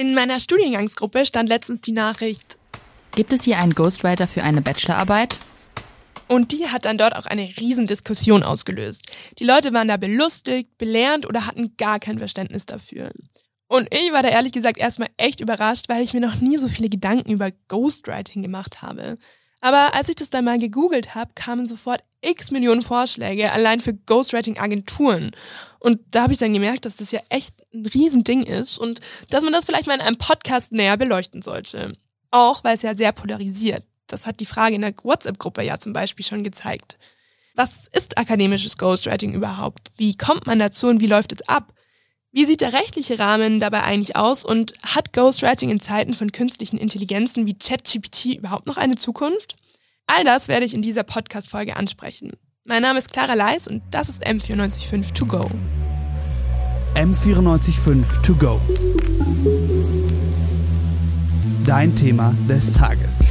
In meiner Studiengangsgruppe stand letztens die Nachricht. Gibt es hier einen Ghostwriter für eine Bachelorarbeit? Und die hat dann dort auch eine Riesendiskussion ausgelöst. Die Leute waren da belustigt, belernt oder hatten gar kein Verständnis dafür. Und ich war da ehrlich gesagt erstmal echt überrascht, weil ich mir noch nie so viele Gedanken über Ghostwriting gemacht habe. Aber als ich das dann mal gegoogelt habe, kamen sofort x Millionen Vorschläge allein für Ghostwriting-Agenturen. Und da habe ich dann gemerkt, dass das ja echt ein Riesending ist und dass man das vielleicht mal in einem Podcast näher beleuchten sollte. Auch weil es ja sehr polarisiert. Das hat die Frage in der WhatsApp-Gruppe ja zum Beispiel schon gezeigt. Was ist akademisches Ghostwriting überhaupt? Wie kommt man dazu und wie läuft es ab? Wie sieht der rechtliche Rahmen dabei eigentlich aus und hat Ghostwriting in Zeiten von künstlichen Intelligenzen wie ChatGPT überhaupt noch eine Zukunft? All das werde ich in dieser Podcast-Folge ansprechen. Mein Name ist Clara Leis und das ist M945 To Go. M945 To Go. Dein Thema des Tages.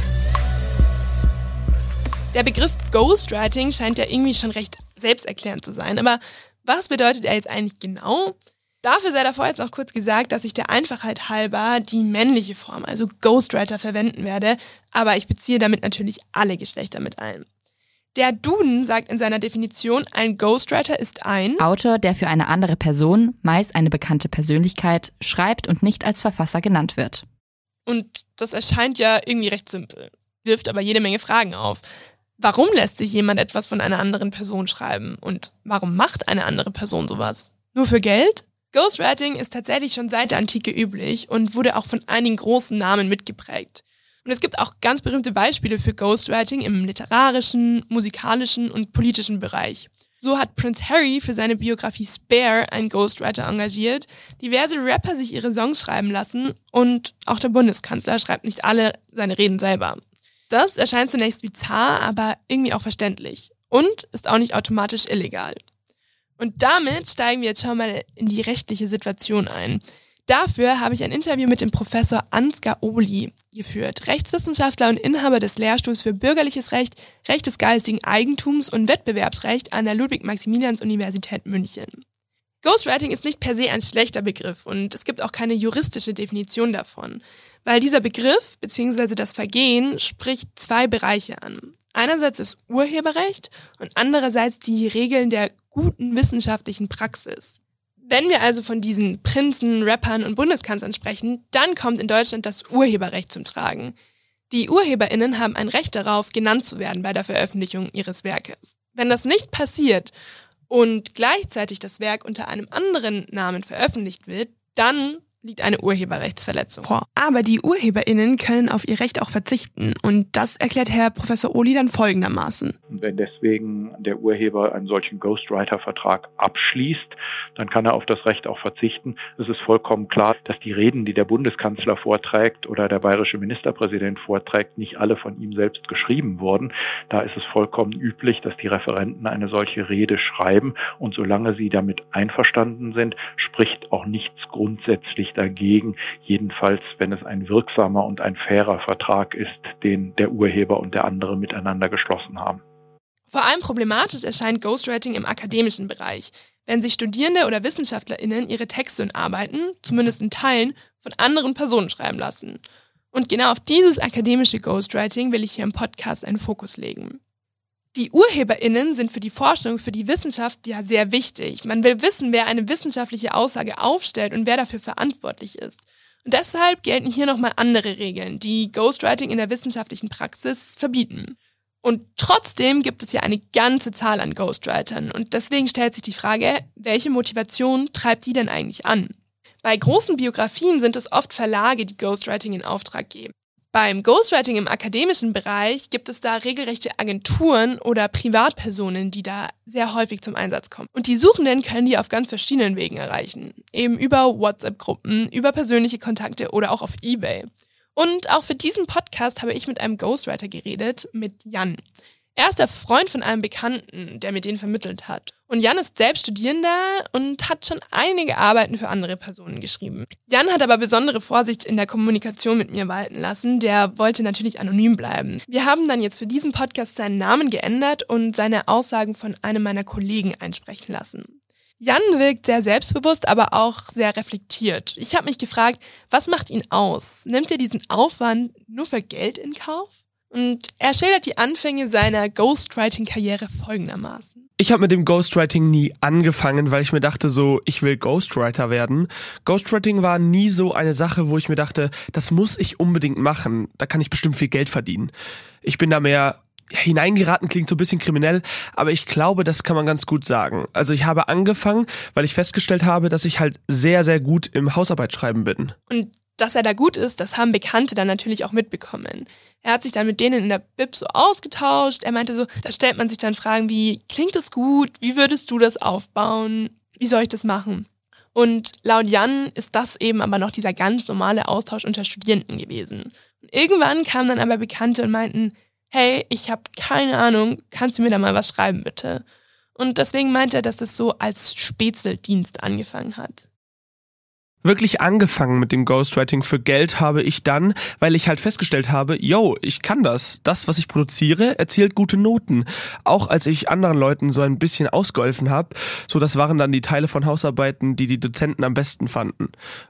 Der Begriff Ghostwriting scheint ja irgendwie schon recht selbsterklärend zu sein, aber was bedeutet er jetzt eigentlich genau? Dafür sei davor jetzt noch kurz gesagt, dass ich der Einfachheit halber die männliche Form, also Ghostwriter, verwenden werde, aber ich beziehe damit natürlich alle Geschlechter mit ein. Der Duden sagt in seiner Definition, ein Ghostwriter ist ein Autor, der für eine andere Person, meist eine bekannte Persönlichkeit, schreibt und nicht als Verfasser genannt wird. Und das erscheint ja irgendwie recht simpel, wirft aber jede Menge Fragen auf. Warum lässt sich jemand etwas von einer anderen Person schreiben? Und warum macht eine andere Person sowas? Nur für Geld? Ghostwriting ist tatsächlich schon seit der Antike üblich und wurde auch von einigen großen Namen mitgeprägt. Und es gibt auch ganz berühmte Beispiele für Ghostwriting im literarischen, musikalischen und politischen Bereich. So hat Prince Harry für seine Biografie Spare einen Ghostwriter engagiert, diverse Rapper sich ihre Songs schreiben lassen und auch der Bundeskanzler schreibt nicht alle seine Reden selber. Das erscheint zunächst bizarr, aber irgendwie auch verständlich und ist auch nicht automatisch illegal. Und damit steigen wir jetzt schon mal in die rechtliche Situation ein. Dafür habe ich ein Interview mit dem Professor Ansgar Oli geführt, Rechtswissenschaftler und Inhaber des Lehrstuhls für Bürgerliches Recht, Recht des geistigen Eigentums und Wettbewerbsrecht an der Ludwig-Maximilians-Universität München. Ghostwriting ist nicht per se ein schlechter Begriff und es gibt auch keine juristische Definition davon, weil dieser Begriff bzw. das Vergehen spricht zwei Bereiche an. Einerseits das Urheberrecht und andererseits die Regeln der guten wissenschaftlichen Praxis. Wenn wir also von diesen Prinzen, Rappern und Bundeskanzlern sprechen, dann kommt in Deutschland das Urheberrecht zum Tragen. Die Urheberinnen haben ein Recht darauf, genannt zu werden bei der Veröffentlichung ihres Werkes. Wenn das nicht passiert und gleichzeitig das Werk unter einem anderen Namen veröffentlicht wird, dann liegt eine Urheberrechtsverletzung vor. Aber die UrheberInnen können auf ihr Recht auch verzichten. Und das erklärt Herr Professor Oli dann folgendermaßen. Wenn deswegen der Urheber einen solchen Ghostwriter-Vertrag abschließt, dann kann er auf das Recht auch verzichten. Es ist vollkommen klar, dass die Reden, die der Bundeskanzler vorträgt oder der bayerische Ministerpräsident vorträgt, nicht alle von ihm selbst geschrieben wurden. Da ist es vollkommen üblich, dass die Referenten eine solche Rede schreiben. Und solange sie damit einverstanden sind, spricht auch nichts grundsätzlich sich dagegen, jedenfalls wenn es ein wirksamer und ein fairer Vertrag ist, den der Urheber und der andere miteinander geschlossen haben. Vor allem problematisch erscheint Ghostwriting im akademischen Bereich, wenn sich Studierende oder WissenschaftlerInnen ihre Texte und Arbeiten, zumindest in Teilen, von anderen Personen schreiben lassen. Und genau auf dieses akademische Ghostwriting will ich hier im Podcast einen Fokus legen. Die UrheberInnen sind für die Forschung, für die Wissenschaft ja sehr wichtig. Man will wissen, wer eine wissenschaftliche Aussage aufstellt und wer dafür verantwortlich ist. Und deshalb gelten hier nochmal andere Regeln, die Ghostwriting in der wissenschaftlichen Praxis verbieten. Und trotzdem gibt es ja eine ganze Zahl an Ghostwritern. Und deswegen stellt sich die Frage, welche Motivation treibt die denn eigentlich an? Bei großen Biografien sind es oft Verlage, die Ghostwriting in Auftrag geben. Beim Ghostwriting im akademischen Bereich gibt es da regelrechte Agenturen oder Privatpersonen, die da sehr häufig zum Einsatz kommen. Und die Suchenden können die auf ganz verschiedenen Wegen erreichen. Eben über WhatsApp-Gruppen, über persönliche Kontakte oder auch auf eBay. Und auch für diesen Podcast habe ich mit einem Ghostwriter geredet, mit Jan. Er ist der Freund von einem Bekannten, der mir den vermittelt hat. Und Jan ist selbst Studierender und hat schon einige Arbeiten für andere Personen geschrieben. Jan hat aber besondere Vorsicht in der Kommunikation mit mir walten lassen. Der wollte natürlich anonym bleiben. Wir haben dann jetzt für diesen Podcast seinen Namen geändert und seine Aussagen von einem meiner Kollegen einsprechen lassen. Jan wirkt sehr selbstbewusst, aber auch sehr reflektiert. Ich habe mich gefragt, was macht ihn aus? Nimmt er diesen Aufwand nur für Geld in Kauf? Und er schildert die Anfänge seiner Ghostwriting-Karriere folgendermaßen. Ich habe mit dem Ghostwriting nie angefangen, weil ich mir dachte so, ich will Ghostwriter werden. Ghostwriting war nie so eine Sache, wo ich mir dachte, das muss ich unbedingt machen. Da kann ich bestimmt viel Geld verdienen. Ich bin da mehr hineingeraten klingt so ein bisschen kriminell, aber ich glaube, das kann man ganz gut sagen. Also ich habe angefangen, weil ich festgestellt habe, dass ich halt sehr, sehr gut im Hausarbeitsschreiben bin. Und dass er da gut ist, das haben Bekannte dann natürlich auch mitbekommen. Er hat sich dann mit denen in der Bib so ausgetauscht. Er meinte so, da stellt man sich dann Fragen wie, klingt das gut? Wie würdest du das aufbauen? Wie soll ich das machen? Und laut Jan ist das eben aber noch dieser ganz normale Austausch unter Studierenden gewesen. Irgendwann kamen dann aber Bekannte und meinten, hey, ich habe keine Ahnung, kannst du mir da mal was schreiben bitte? Und deswegen meinte er, dass das so als Spätzeldienst angefangen hat. Wirklich angefangen mit dem Ghostwriting für Geld habe ich dann, weil ich halt festgestellt habe, yo, ich kann das. Das, was ich produziere, erzielt gute Noten. Auch als ich anderen Leuten so ein bisschen ausgeholfen habe, so das waren dann die Teile von Hausarbeiten, die die Dozenten am besten fanden.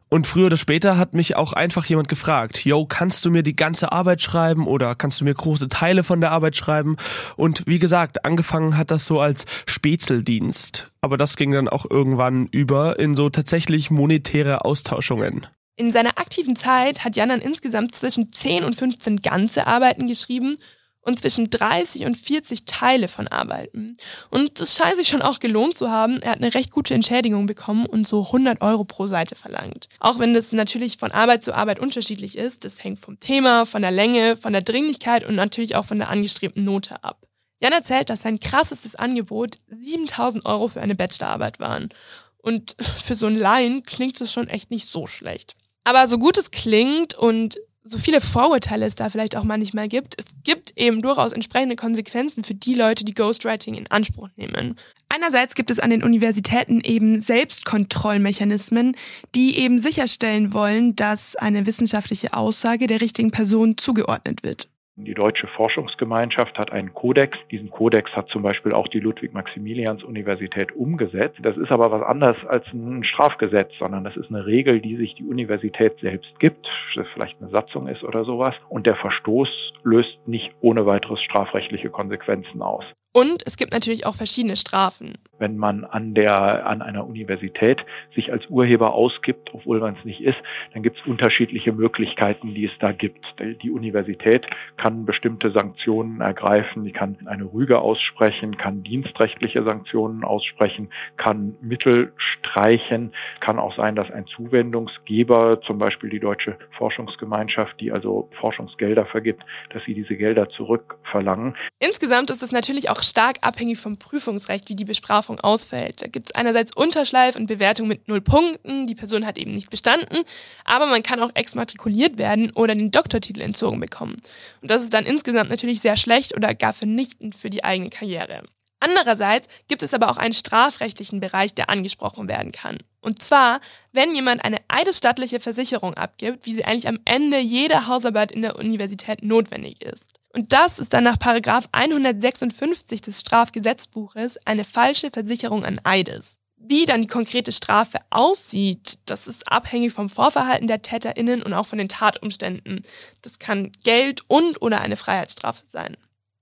Und früher oder später hat mich auch einfach jemand gefragt, yo, kannst du mir die ganze Arbeit schreiben oder kannst du mir große Teile von der Arbeit schreiben? Und wie gesagt, angefangen hat das so als Spätzeldienst. Aber das ging dann auch irgendwann über in so tatsächlich monetäre Austauschungen. In seiner aktiven Zeit hat Jan dann insgesamt zwischen 10 und 15 ganze Arbeiten geschrieben und zwischen 30 und 40 Teile von Arbeiten. Und es scheint sich schon auch gelohnt zu haben. Er hat eine recht gute Entschädigung bekommen und so 100 Euro pro Seite verlangt. Auch wenn das natürlich von Arbeit zu Arbeit unterschiedlich ist. Das hängt vom Thema, von der Länge, von der Dringlichkeit und natürlich auch von der angestrebten Note ab. Jan erzählt, dass sein krassestes Angebot 7000 Euro für eine Bachelorarbeit waren. Und für so einen Laien klingt es schon echt nicht so schlecht. Aber so gut es klingt und so viele Vorurteile es da vielleicht auch manchmal gibt, es gibt eben durchaus entsprechende Konsequenzen für die Leute, die Ghostwriting in Anspruch nehmen. Einerseits gibt es an den Universitäten eben Selbstkontrollmechanismen, die eben sicherstellen wollen, dass eine wissenschaftliche Aussage der richtigen Person zugeordnet wird. Die deutsche Forschungsgemeinschaft hat einen Kodex. Diesen Kodex hat zum Beispiel auch die Ludwig-Maximilians-Universität umgesetzt. Das ist aber was anderes als ein Strafgesetz, sondern das ist eine Regel, die sich die Universität selbst gibt, vielleicht eine Satzung ist oder sowas. Und der Verstoß löst nicht ohne weiteres strafrechtliche Konsequenzen aus. Und es gibt natürlich auch verschiedene Strafen. Wenn man an der, an einer Universität sich als Urheber ausgibt, obwohl man es nicht ist, dann gibt es unterschiedliche Möglichkeiten, die es da gibt. Die Universität kann bestimmte Sanktionen ergreifen, die kann eine Rüge aussprechen, kann dienstrechtliche Sanktionen aussprechen, kann Mittel streichen, kann auch sein, dass ein Zuwendungsgeber, zum Beispiel die Deutsche Forschungsgemeinschaft, die also Forschungsgelder vergibt, dass sie diese Gelder zurückverlangen. Insgesamt ist es natürlich auch stark abhängig vom Prüfungsrecht, wie die Bestrafung ausfällt. Da gibt es einerseits Unterschleif und Bewertung mit null Punkten, die Person hat eben nicht bestanden, aber man kann auch exmatrikuliert werden oder den Doktortitel entzogen bekommen. Und das ist dann insgesamt natürlich sehr schlecht oder gar vernichtend für die eigene Karriere. Andererseits gibt es aber auch einen strafrechtlichen Bereich, der angesprochen werden kann. Und zwar, wenn jemand eine eidesstattliche Versicherung abgibt, wie sie eigentlich am Ende jeder Hausarbeit in der Universität notwendig ist. Und das ist dann nach Paragraph 156 des Strafgesetzbuches eine falsche Versicherung an Eides. Wie dann die konkrete Strafe aussieht, das ist abhängig vom Vorverhalten der TäterInnen und auch von den Tatumständen. Das kann Geld und oder eine Freiheitsstrafe sein.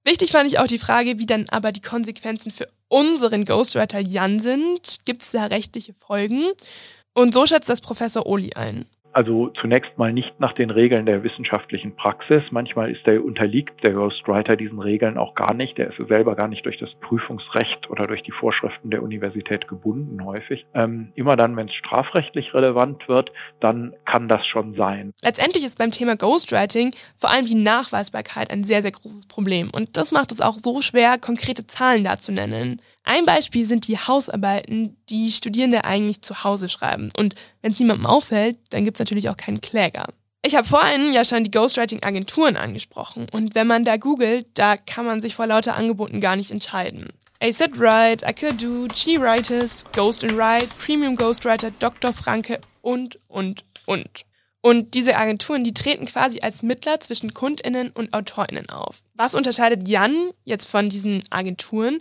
Wichtig fand ich auch die Frage, wie dann aber die Konsequenzen für unseren Ghostwriter Jan sind. Gibt es da rechtliche Folgen? Und so schätzt das Professor Oli ein. Also zunächst mal nicht nach den Regeln der wissenschaftlichen Praxis. Manchmal ist der, unterliegt der Ghostwriter diesen Regeln auch gar nicht. Der ist selber gar nicht durch das Prüfungsrecht oder durch die Vorschriften der Universität gebunden häufig. Ähm, immer dann, wenn es strafrechtlich relevant wird, dann kann das schon sein. Letztendlich ist beim Thema Ghostwriting vor allem die Nachweisbarkeit ein sehr, sehr großes Problem. Und das macht es auch so schwer, konkrete Zahlen da zu nennen. Ein Beispiel sind die Hausarbeiten, die Studierende eigentlich zu Hause schreiben. Und wenn es niemandem auffällt, dann gibt es natürlich auch keinen Kläger. Ich habe vorhin ja schon die Ghostwriting-Agenturen angesprochen. Und wenn man da googelt, da kann man sich vor lauter Angeboten gar nicht entscheiden. ASAT Write, Akadu, G-Writers, Ghost and Write, Premium Ghostwriter, Dr. Franke und, und, und. Und diese Agenturen, die treten quasi als Mittler zwischen KundInnen und AutorInnen auf. Was unterscheidet Jan jetzt von diesen Agenturen?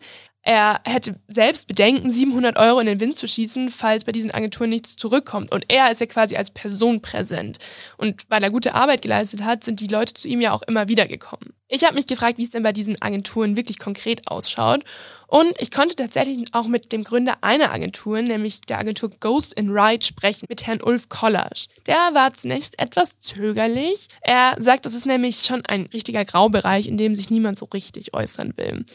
Er hätte selbst Bedenken, 700 Euro in den Wind zu schießen, falls bei diesen Agenturen nichts zurückkommt. Und er ist ja quasi als Person präsent. Und weil er gute Arbeit geleistet hat, sind die Leute zu ihm ja auch immer wieder gekommen. Ich habe mich gefragt, wie es denn bei diesen Agenturen wirklich konkret ausschaut. Und ich konnte tatsächlich auch mit dem Gründer einer Agentur, nämlich der Agentur Ghost in Ride, sprechen, mit Herrn Ulf Kollasch. Der war zunächst etwas zögerlich. Er sagt, das ist nämlich schon ein richtiger Graubereich, in dem sich niemand so richtig äußern will.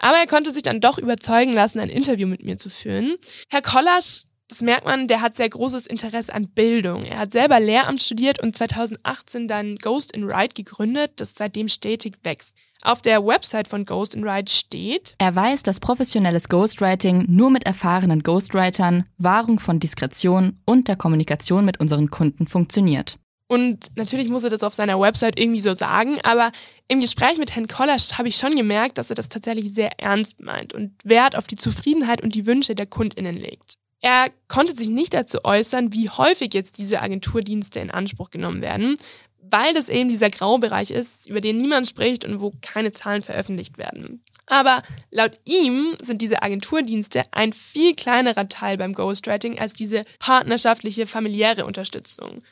Aber er konnte sich dann doch überzeugen lassen, ein Interview mit mir zu führen. Herr Kollasch das merkt man, der hat sehr großes Interesse an Bildung. Er hat selber Lehramt studiert und 2018 dann Ghost in Ride gegründet, das seitdem stetig wächst. Auf der Website von Ghost in Ride steht, er weiß, dass professionelles Ghostwriting nur mit erfahrenen Ghostwritern, Wahrung von Diskretion und der Kommunikation mit unseren Kunden funktioniert. Und natürlich muss er das auf seiner Website irgendwie so sagen, aber im Gespräch mit Herrn Kollasch habe ich schon gemerkt, dass er das tatsächlich sehr ernst meint und Wert auf die Zufriedenheit und die Wünsche der KundInnen legt. Er konnte sich nicht dazu äußern, wie häufig jetzt diese Agenturdienste in Anspruch genommen werden, weil das eben dieser Graubereich ist, über den niemand spricht und wo keine Zahlen veröffentlicht werden. Aber laut ihm sind diese Agenturdienste ein viel kleinerer Teil beim Ghostwriting als diese partnerschaftliche familiäre Unterstützung.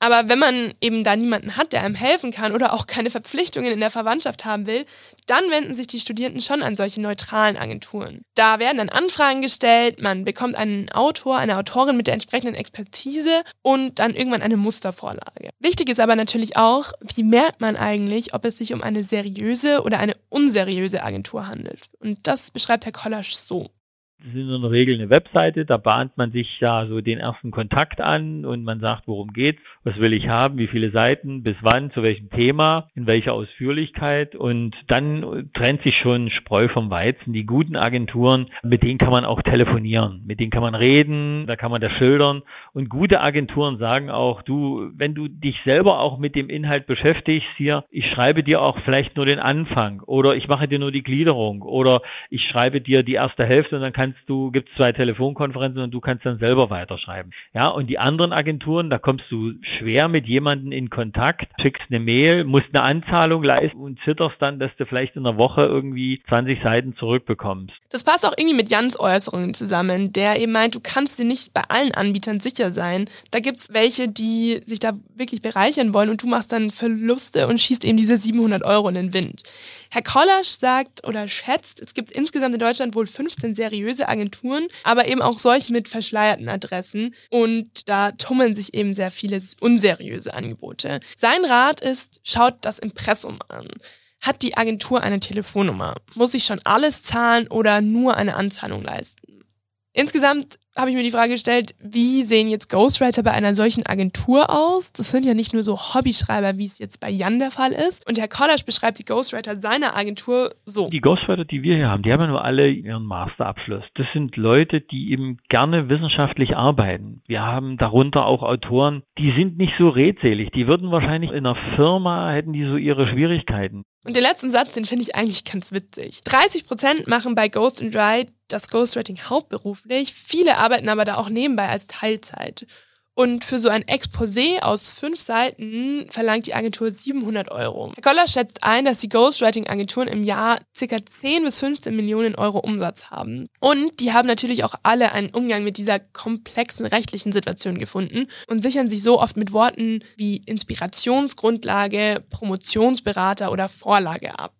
Aber wenn man eben da niemanden hat, der einem helfen kann oder auch keine Verpflichtungen in der Verwandtschaft haben will, dann wenden sich die Studierenden schon an solche neutralen Agenturen. Da werden dann Anfragen gestellt, man bekommt einen Autor, eine Autorin mit der entsprechenden Expertise und dann irgendwann eine Mustervorlage. Wichtig ist aber natürlich auch, wie merkt man eigentlich, ob es sich um eine seriöse oder eine unseriöse Agentur handelt. Und das beschreibt Herr Kollasch so. Das ist in der Regel eine Webseite, da bahnt man sich ja so den ersten Kontakt an und man sagt, worum geht's, was will ich haben, wie viele Seiten, bis wann, zu welchem Thema, in welcher Ausführlichkeit und dann trennt sich schon Spreu vom Weizen. Die guten Agenturen, mit denen kann man auch telefonieren, mit denen kann man reden, da kann man das schildern und gute Agenturen sagen auch, du, wenn du dich selber auch mit dem Inhalt beschäftigst hier, ich schreibe dir auch vielleicht nur den Anfang oder ich mache dir nur die Gliederung oder ich schreibe dir die erste Hälfte und dann kann kannst du, gibt es zwei Telefonkonferenzen und du kannst dann selber weiterschreiben. Ja, und die anderen Agenturen, da kommst du schwer mit jemandem in Kontakt, schickst eine Mail, musst eine Anzahlung leisten und zitterst dann, dass du vielleicht in einer Woche irgendwie 20 Seiten zurückbekommst. Das passt auch irgendwie mit Jans Äußerungen zusammen, der eben meint, du kannst dir nicht bei allen Anbietern sicher sein. Da gibt es welche, die sich da wirklich bereichern wollen und du machst dann Verluste und schießt eben diese 700 Euro in den Wind. Herr Kollasch sagt oder schätzt, es gibt insgesamt in Deutschland wohl 15 seriöse Agenturen, aber eben auch solche mit verschleierten Adressen. Und da tummeln sich eben sehr viele unseriöse Angebote. Sein Rat ist, schaut das Impressum an. Hat die Agentur eine Telefonnummer? Muss ich schon alles zahlen oder nur eine Anzahlung leisten? Insgesamt habe ich mir die Frage gestellt, wie sehen jetzt Ghostwriter bei einer solchen Agentur aus? Das sind ja nicht nur so Hobbyschreiber, wie es jetzt bei Jan der Fall ist. Und Herr Kollasch beschreibt die Ghostwriter seiner Agentur so. Die Ghostwriter, die wir hier haben, die haben ja nur alle ihren Masterabschluss. Das sind Leute, die eben gerne wissenschaftlich arbeiten. Wir haben darunter auch Autoren, die sind nicht so redselig. Die würden wahrscheinlich in einer Firma, hätten die so ihre Schwierigkeiten. Und den letzten Satz, den finde ich eigentlich ganz witzig. 30 Prozent machen bei Ghost and Ride das Ghostwriting hauptberuflich. Viele arbeiten aber da auch nebenbei als Teilzeit. Und für so ein Exposé aus fünf Seiten verlangt die Agentur 700 Euro. Herr Goller schätzt ein, dass die Ghostwriting-Agenturen im Jahr ca. 10 bis 15 Millionen Euro Umsatz haben. Und die haben natürlich auch alle einen Umgang mit dieser komplexen rechtlichen Situation gefunden und sichern sich so oft mit Worten wie Inspirationsgrundlage, Promotionsberater oder Vorlage ab.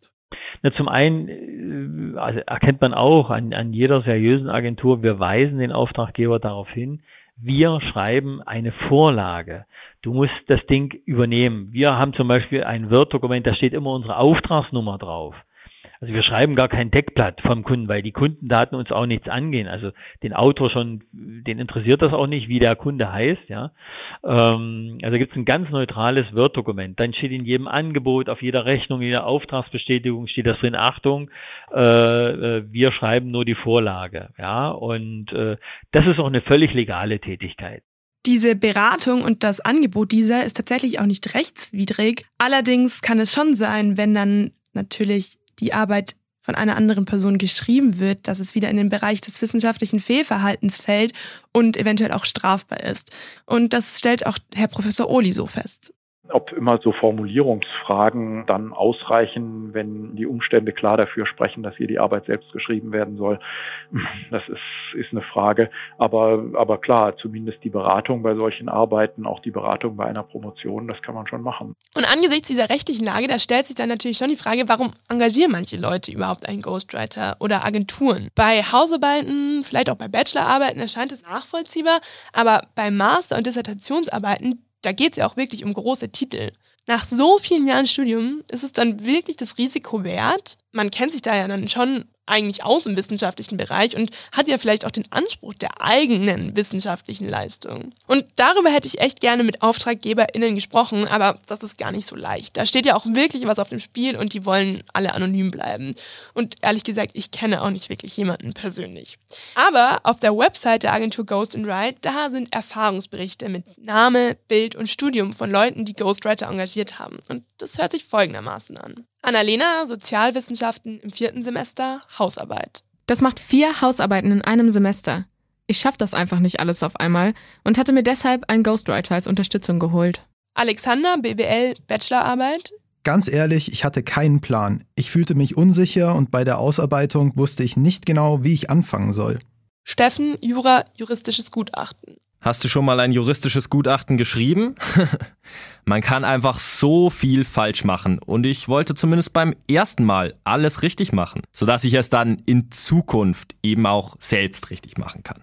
Na, zum einen äh, also erkennt man auch an, an jeder seriösen Agentur, wir weisen den Auftraggeber darauf hin, wir schreiben eine Vorlage. Du musst das Ding übernehmen. Wir haben zum Beispiel ein Word-Dokument, da steht immer unsere Auftragsnummer drauf. Also wir schreiben gar kein Deckblatt vom Kunden, weil die Kundendaten uns auch nichts angehen. Also den Autor schon, den interessiert das auch nicht, wie der Kunde heißt. Ja, ähm, also gibt es ein ganz neutrales Word-Dokument. Dann steht in jedem Angebot, auf jeder Rechnung, in jeder Auftragsbestätigung steht das drin. Achtung, äh, äh, wir schreiben nur die Vorlage. Ja, und äh, das ist auch eine völlig legale Tätigkeit. Diese Beratung und das Angebot dieser ist tatsächlich auch nicht rechtswidrig. Allerdings kann es schon sein, wenn dann natürlich die Arbeit von einer anderen Person geschrieben wird, dass es wieder in den Bereich des wissenschaftlichen Fehlverhaltens fällt und eventuell auch strafbar ist. Und das stellt auch Herr Professor Ohli so fest ob immer so Formulierungsfragen dann ausreichen, wenn die Umstände klar dafür sprechen, dass hier die Arbeit selbst geschrieben werden soll. Das ist, ist eine Frage. Aber, aber klar, zumindest die Beratung bei solchen Arbeiten, auch die Beratung bei einer Promotion, das kann man schon machen. Und angesichts dieser rechtlichen Lage, da stellt sich dann natürlich schon die Frage, warum engagieren manche Leute überhaupt einen Ghostwriter oder Agenturen? Bei Hausarbeiten, vielleicht auch bei Bachelorarbeiten erscheint es nachvollziehbar, aber bei Master- und Dissertationsarbeiten, da geht es ja auch wirklich um große Titel. Nach so vielen Jahren Studium ist es dann wirklich das Risiko wert. Man kennt sich da ja dann schon eigentlich aus im wissenschaftlichen Bereich und hat ja vielleicht auch den Anspruch der eigenen wissenschaftlichen Leistung. Und darüber hätte ich echt gerne mit AuftraggeberInnen gesprochen, aber das ist gar nicht so leicht. Da steht ja auch wirklich was auf dem Spiel und die wollen alle anonym bleiben. Und ehrlich gesagt, ich kenne auch nicht wirklich jemanden persönlich. Aber auf der Website der Agentur Ghost and Write, da sind Erfahrungsberichte mit Name, Bild und Studium von Leuten, die Ghostwriter engagiert haben. Und das hört sich folgendermaßen an. Annalena, Sozialwissenschaften im vierten Semester, Hausarbeit. Das macht vier Hausarbeiten in einem Semester. Ich schaffe das einfach nicht alles auf einmal und hatte mir deshalb einen Ghostwriter als Unterstützung geholt. Alexander, BWL, Bachelorarbeit. Ganz ehrlich, ich hatte keinen Plan. Ich fühlte mich unsicher und bei der Ausarbeitung wusste ich nicht genau, wie ich anfangen soll. Steffen, Jura, juristisches Gutachten. Hast du schon mal ein juristisches Gutachten geschrieben? Man kann einfach so viel falsch machen und ich wollte zumindest beim ersten Mal alles richtig machen, sodass ich es dann in Zukunft eben auch selbst richtig machen kann.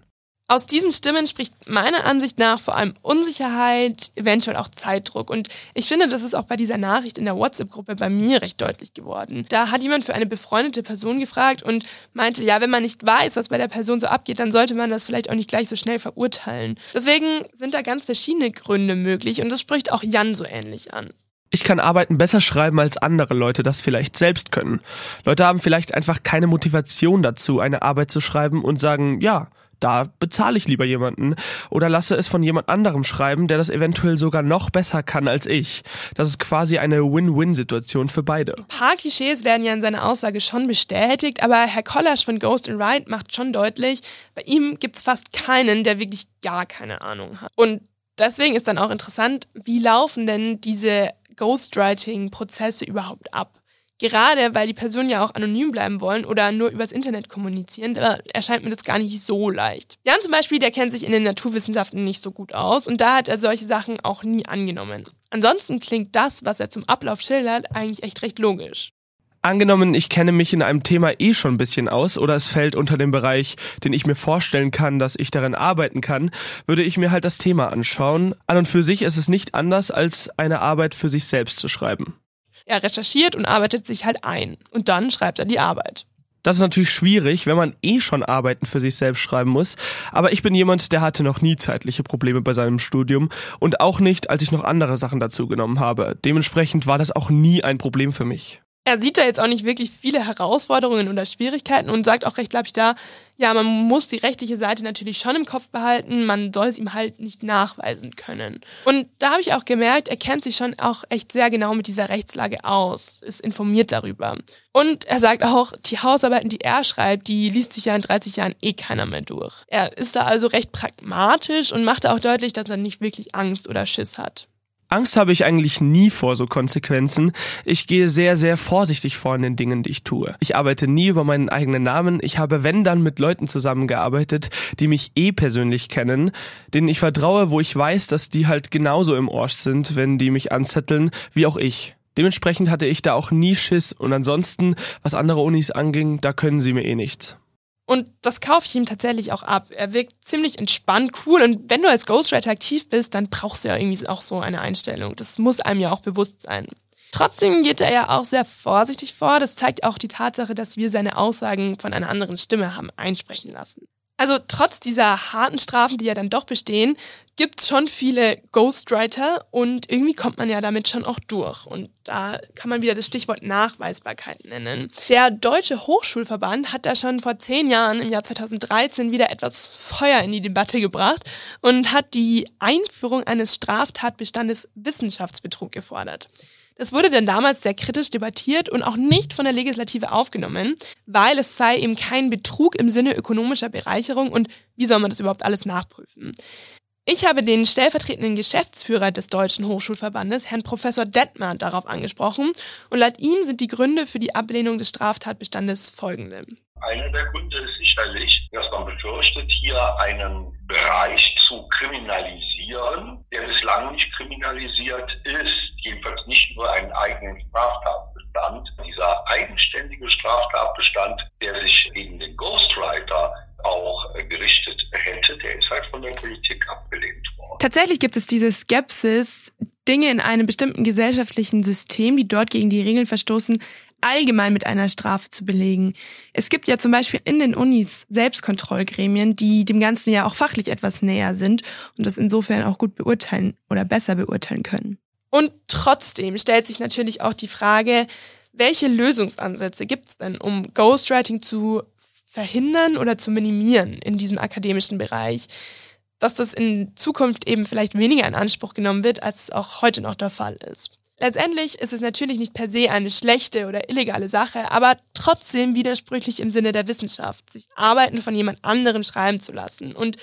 Aus diesen Stimmen spricht meiner Ansicht nach vor allem Unsicherheit, eventuell auch Zeitdruck. Und ich finde, das ist auch bei dieser Nachricht in der WhatsApp-Gruppe bei mir recht deutlich geworden. Da hat jemand für eine befreundete Person gefragt und meinte, ja, wenn man nicht weiß, was bei der Person so abgeht, dann sollte man das vielleicht auch nicht gleich so schnell verurteilen. Deswegen sind da ganz verschiedene Gründe möglich und das spricht auch Jan so ähnlich an. Ich kann Arbeiten besser schreiben, als andere Leute das vielleicht selbst können. Leute haben vielleicht einfach keine Motivation dazu, eine Arbeit zu schreiben und sagen, ja, da bezahle ich lieber jemanden oder lasse es von jemand anderem schreiben, der das eventuell sogar noch besser kann als ich. Das ist quasi eine Win-Win-Situation für beide. Ein paar Klischees werden ja in seiner Aussage schon bestätigt, aber Herr Kollasch von Ghost and Ride macht schon deutlich, bei ihm gibt es fast keinen, der wirklich gar keine Ahnung hat. Und deswegen ist dann auch interessant, wie laufen denn diese Ghostwriting-Prozesse überhaupt ab? Gerade weil die Personen ja auch anonym bleiben wollen oder nur übers Internet kommunizieren, da erscheint mir das gar nicht so leicht. Jan zum Beispiel, der kennt sich in den Naturwissenschaften nicht so gut aus und da hat er solche Sachen auch nie angenommen. Ansonsten klingt das, was er zum Ablauf schildert, eigentlich echt recht logisch. Angenommen, ich kenne mich in einem Thema eh schon ein bisschen aus oder es fällt unter den Bereich, den ich mir vorstellen kann, dass ich darin arbeiten kann, würde ich mir halt das Thema anschauen. An und für sich ist es nicht anders, als eine Arbeit für sich selbst zu schreiben. Er recherchiert und arbeitet sich halt ein. Und dann schreibt er die Arbeit. Das ist natürlich schwierig, wenn man eh schon Arbeiten für sich selbst schreiben muss. Aber ich bin jemand, der hatte noch nie zeitliche Probleme bei seinem Studium und auch nicht, als ich noch andere Sachen dazu genommen habe. Dementsprechend war das auch nie ein Problem für mich er sieht da jetzt auch nicht wirklich viele Herausforderungen oder Schwierigkeiten und sagt auch recht, glaube ich, da, ja, man muss die rechtliche Seite natürlich schon im Kopf behalten, man soll es ihm halt nicht nachweisen können. Und da habe ich auch gemerkt, er kennt sich schon auch echt sehr genau mit dieser Rechtslage aus, ist informiert darüber. Und er sagt auch, die Hausarbeiten, die er schreibt, die liest sich ja in 30 Jahren eh keiner mehr durch. Er ist da also recht pragmatisch und macht auch deutlich, dass er nicht wirklich Angst oder Schiss hat. Angst habe ich eigentlich nie vor so Konsequenzen. Ich gehe sehr, sehr vorsichtig vor in den Dingen, die ich tue. Ich arbeite nie über meinen eigenen Namen. Ich habe, wenn dann, mit Leuten zusammengearbeitet, die mich eh persönlich kennen, denen ich vertraue, wo ich weiß, dass die halt genauso im Orsch sind, wenn die mich anzetteln, wie auch ich. Dementsprechend hatte ich da auch nie Schiss und ansonsten, was andere Unis anging, da können sie mir eh nichts. Und das kaufe ich ihm tatsächlich auch ab. Er wirkt ziemlich entspannt, cool. Und wenn du als Ghostwriter aktiv bist, dann brauchst du ja irgendwie auch so eine Einstellung. Das muss einem ja auch bewusst sein. Trotzdem geht er ja auch sehr vorsichtig vor. Das zeigt auch die Tatsache, dass wir seine Aussagen von einer anderen Stimme haben einsprechen lassen. Also trotz dieser harten Strafen, die ja dann doch bestehen, gibt es schon viele Ghostwriter und irgendwie kommt man ja damit schon auch durch. Und da kann man wieder das Stichwort Nachweisbarkeit nennen. Der Deutsche Hochschulverband hat da schon vor zehn Jahren, im Jahr 2013, wieder etwas Feuer in die Debatte gebracht und hat die Einführung eines Straftatbestandes Wissenschaftsbetrug gefordert. Das wurde dann damals sehr kritisch debattiert und auch nicht von der Legislative aufgenommen, weil es sei eben kein Betrug im Sinne ökonomischer Bereicherung und wie soll man das überhaupt alles nachprüfen? Ich habe den stellvertretenden Geschäftsführer des Deutschen Hochschulverbandes, Herrn Professor Detmer, darauf angesprochen und laut ihm sind die Gründe für die Ablehnung des Straftatbestandes folgende. Einer der Gründe ist sicherlich, dass man befürchtet, hier einen Bereich zu kriminalisieren, der bislang nicht kriminalisiert ist, jedenfalls nicht nur einen eigenen Straftatbestand. Dieser eigenständige Straftatbestand, der sich gegen den Ghostwriter auch gerichtet hätte, der ist halt von der Politik abgelehnt worden. Tatsächlich gibt es diese Skepsis, Dinge in einem bestimmten gesellschaftlichen System, die dort gegen die Regeln verstoßen, allgemein mit einer Strafe zu belegen. Es gibt ja zum Beispiel in den Unis Selbstkontrollgremien, die dem Ganzen ja auch fachlich etwas näher sind und das insofern auch gut beurteilen oder besser beurteilen können. Und trotzdem stellt sich natürlich auch die Frage, welche Lösungsansätze gibt es denn, um Ghostwriting zu verhindern oder zu minimieren in diesem akademischen Bereich? Dass das in Zukunft eben vielleicht weniger in Anspruch genommen wird, als es auch heute noch der Fall ist. Letztendlich ist es natürlich nicht per se eine schlechte oder illegale Sache, aber trotzdem widersprüchlich im Sinne der Wissenschaft, sich Arbeiten von jemand anderem schreiben zu lassen. Und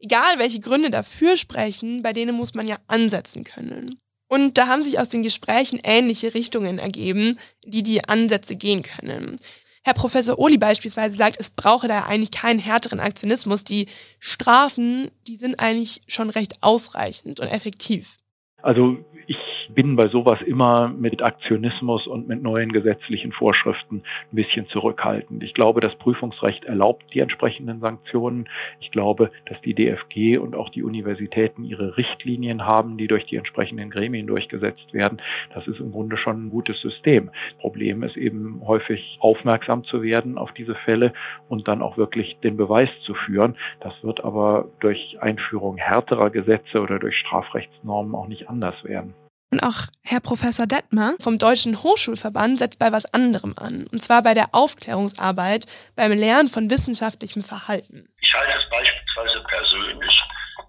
egal welche Gründe dafür sprechen, bei denen muss man ja ansetzen können. Und da haben sich aus den Gesprächen ähnliche Richtungen ergeben, die die Ansätze gehen können. Herr Professor Oli beispielsweise sagt, es brauche da eigentlich keinen härteren Aktionismus. Die Strafen, die sind eigentlich schon recht ausreichend und effektiv. Also ich bin bei sowas immer mit Aktionismus und mit neuen gesetzlichen Vorschriften ein bisschen zurückhaltend. Ich glaube, das Prüfungsrecht erlaubt die entsprechenden Sanktionen. Ich glaube, dass die DFG und auch die Universitäten ihre Richtlinien haben, die durch die entsprechenden Gremien durchgesetzt werden. Das ist im Grunde schon ein gutes System. Problem ist eben häufig aufmerksam zu werden auf diese Fälle und dann auch wirklich den Beweis zu führen. Das wird aber durch Einführung härterer Gesetze oder durch Strafrechtsnormen auch nicht anders werden. Und auch Herr Professor Detmer vom Deutschen Hochschulverband setzt bei was anderem an. Und zwar bei der Aufklärungsarbeit beim Lernen von wissenschaftlichem Verhalten. Ich halte es beispielsweise persönlich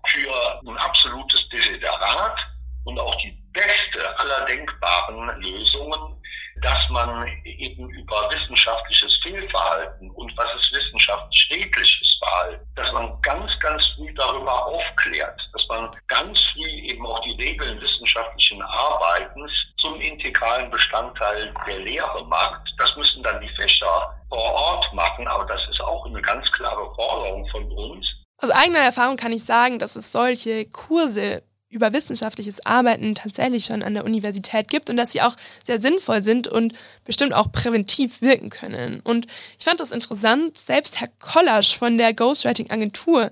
für ein absolutes Desiderat und auch die beste aller denkbaren Lösungen, dass man eben über wissenschaftliches Fehlverhalten und was ist wissenschaftlich redliches Verhalten, dass man ganz, ganz früh darüber aufklärt, dass man ganz früh eben auch die Regeln wissenschaftlichen Arbeitens zum integralen Bestandteil der Lehre macht. Das müssen dann die Fächer vor Ort machen, aber das ist auch eine ganz klare Forderung von uns. Aus eigener Erfahrung kann ich sagen, dass es solche Kurse über wissenschaftliches Arbeiten tatsächlich schon an der Universität gibt und dass sie auch sehr sinnvoll sind und bestimmt auch präventiv wirken können. Und ich fand das interessant, selbst Herr Kollasch von der Ghostwriting-Agentur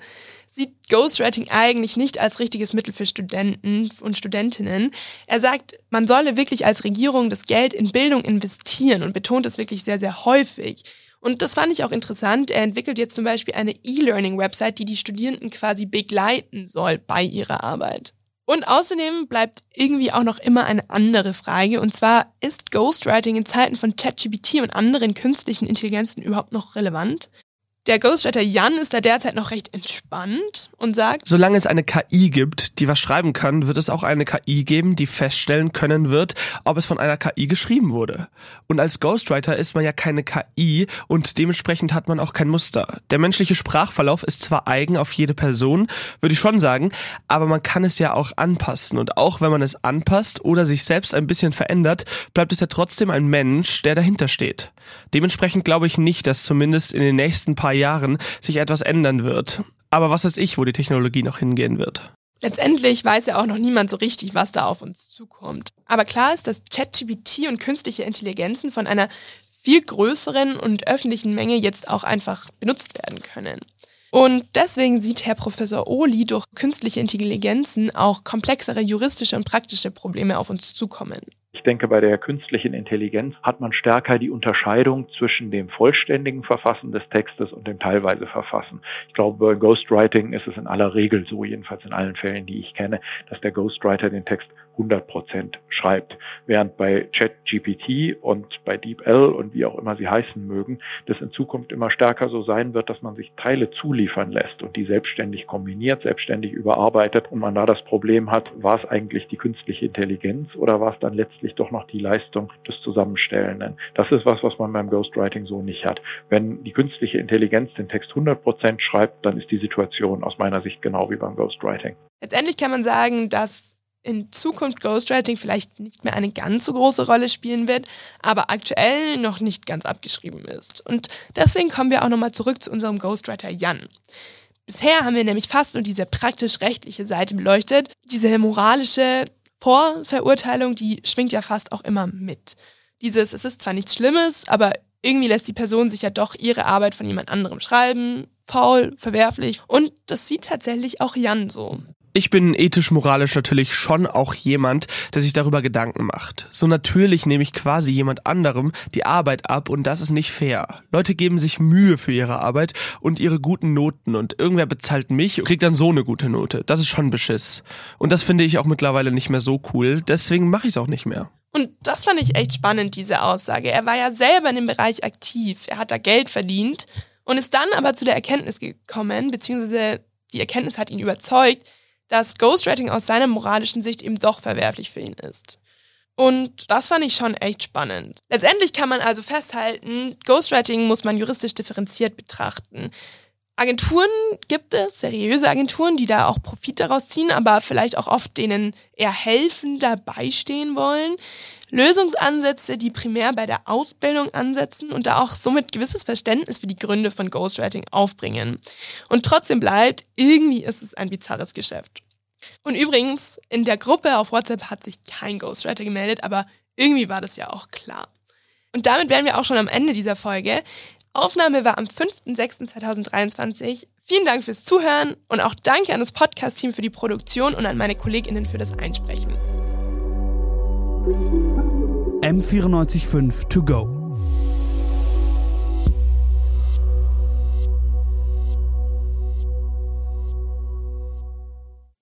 sieht Ghostwriting eigentlich nicht als richtiges Mittel für Studenten und Studentinnen. Er sagt, man solle wirklich als Regierung das Geld in Bildung investieren und betont es wirklich sehr, sehr häufig. Und das fand ich auch interessant. Er entwickelt jetzt zum Beispiel eine E-Learning-Website, die die Studierenden quasi begleiten soll bei ihrer Arbeit. Und außerdem bleibt irgendwie auch noch immer eine andere Frage, und zwar, ist Ghostwriting in Zeiten von ChatGPT und anderen künstlichen Intelligenzen überhaupt noch relevant? Der Ghostwriter Jan ist da derzeit noch recht entspannt und sagt, solange es eine KI gibt, die was schreiben kann, wird es auch eine KI geben, die feststellen können wird, ob es von einer KI geschrieben wurde. Und als Ghostwriter ist man ja keine KI und dementsprechend hat man auch kein Muster. Der menschliche Sprachverlauf ist zwar eigen auf jede Person, würde ich schon sagen, aber man kann es ja auch anpassen und auch wenn man es anpasst oder sich selbst ein bisschen verändert, bleibt es ja trotzdem ein Mensch, der dahinter steht. Dementsprechend glaube ich nicht, dass zumindest in den nächsten paar Jahren sich etwas ändern wird. Aber was weiß ich, wo die Technologie noch hingehen wird. Letztendlich weiß ja auch noch niemand so richtig, was da auf uns zukommt. Aber klar ist, dass ChatGPT und künstliche Intelligenzen von einer viel größeren und öffentlichen Menge jetzt auch einfach benutzt werden können. Und deswegen sieht Herr Professor Ohli durch künstliche Intelligenzen auch komplexere juristische und praktische Probleme auf uns zukommen. Ich denke, bei der künstlichen Intelligenz hat man stärker die Unterscheidung zwischen dem vollständigen Verfassen des Textes und dem teilweise Verfassen. Ich glaube, bei Ghostwriting ist es in aller Regel so, jedenfalls in allen Fällen, die ich kenne, dass der Ghostwriter den Text 100 Prozent schreibt. Während bei ChatGPT und bei DeepL und wie auch immer sie heißen mögen, das in Zukunft immer stärker so sein wird, dass man sich Teile zuliefern lässt und die selbstständig kombiniert, selbstständig überarbeitet und man da das Problem hat, war es eigentlich die künstliche Intelligenz oder war es dann letztlich doch noch die Leistung des Zusammenstellenden? Das ist was, was man beim Ghostwriting so nicht hat. Wenn die künstliche Intelligenz den Text 100 Prozent schreibt, dann ist die Situation aus meiner Sicht genau wie beim Ghostwriting. Letztendlich kann man sagen, dass in Zukunft Ghostwriting vielleicht nicht mehr eine ganz so große Rolle spielen wird, aber aktuell noch nicht ganz abgeschrieben ist. Und deswegen kommen wir auch nochmal zurück zu unserem Ghostwriter Jan. Bisher haben wir nämlich fast nur diese praktisch-rechtliche Seite beleuchtet. Diese moralische Vorverurteilung, die schwingt ja fast auch immer mit. Dieses, es ist zwar nichts Schlimmes, aber irgendwie lässt die Person sich ja doch ihre Arbeit von jemand anderem schreiben, faul, verwerflich. Und das sieht tatsächlich auch Jan so ich bin ethisch-moralisch natürlich schon auch jemand, der sich darüber Gedanken macht. So natürlich nehme ich quasi jemand anderem die Arbeit ab und das ist nicht fair. Leute geben sich Mühe für ihre Arbeit und ihre guten Noten und irgendwer bezahlt mich und kriegt dann so eine gute Note. Das ist schon Beschiss. Und das finde ich auch mittlerweile nicht mehr so cool, deswegen mache ich es auch nicht mehr. Und das fand ich echt spannend, diese Aussage. Er war ja selber in dem Bereich aktiv. Er hat da Geld verdient und ist dann aber zu der Erkenntnis gekommen, beziehungsweise die Erkenntnis hat ihn überzeugt, dass Ghostwriting aus seiner moralischen Sicht eben doch verwerflich für ihn ist. Und das fand ich schon echt spannend. Letztendlich kann man also festhalten, Ghostwriting muss man juristisch differenziert betrachten. Agenturen gibt es, seriöse Agenturen, die da auch Profit daraus ziehen, aber vielleicht auch oft denen eher helfen, dabei stehen wollen. Lösungsansätze, die primär bei der Ausbildung ansetzen und da auch somit gewisses Verständnis für die Gründe von Ghostwriting aufbringen. Und trotzdem bleibt, irgendwie ist es ein bizarres Geschäft. Und übrigens, in der Gruppe auf WhatsApp hat sich kein Ghostwriter gemeldet, aber irgendwie war das ja auch klar. Und damit wären wir auch schon am Ende dieser Folge. Aufnahme war am 5.6.2023. Vielen Dank fürs Zuhören und auch danke an das Podcast-Team für die Produktion und an meine KollegInnen für das Einsprechen. M945 to go.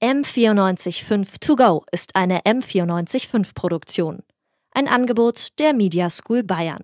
M945 to go ist eine M945 Produktion. Ein Angebot der Media School Bayern.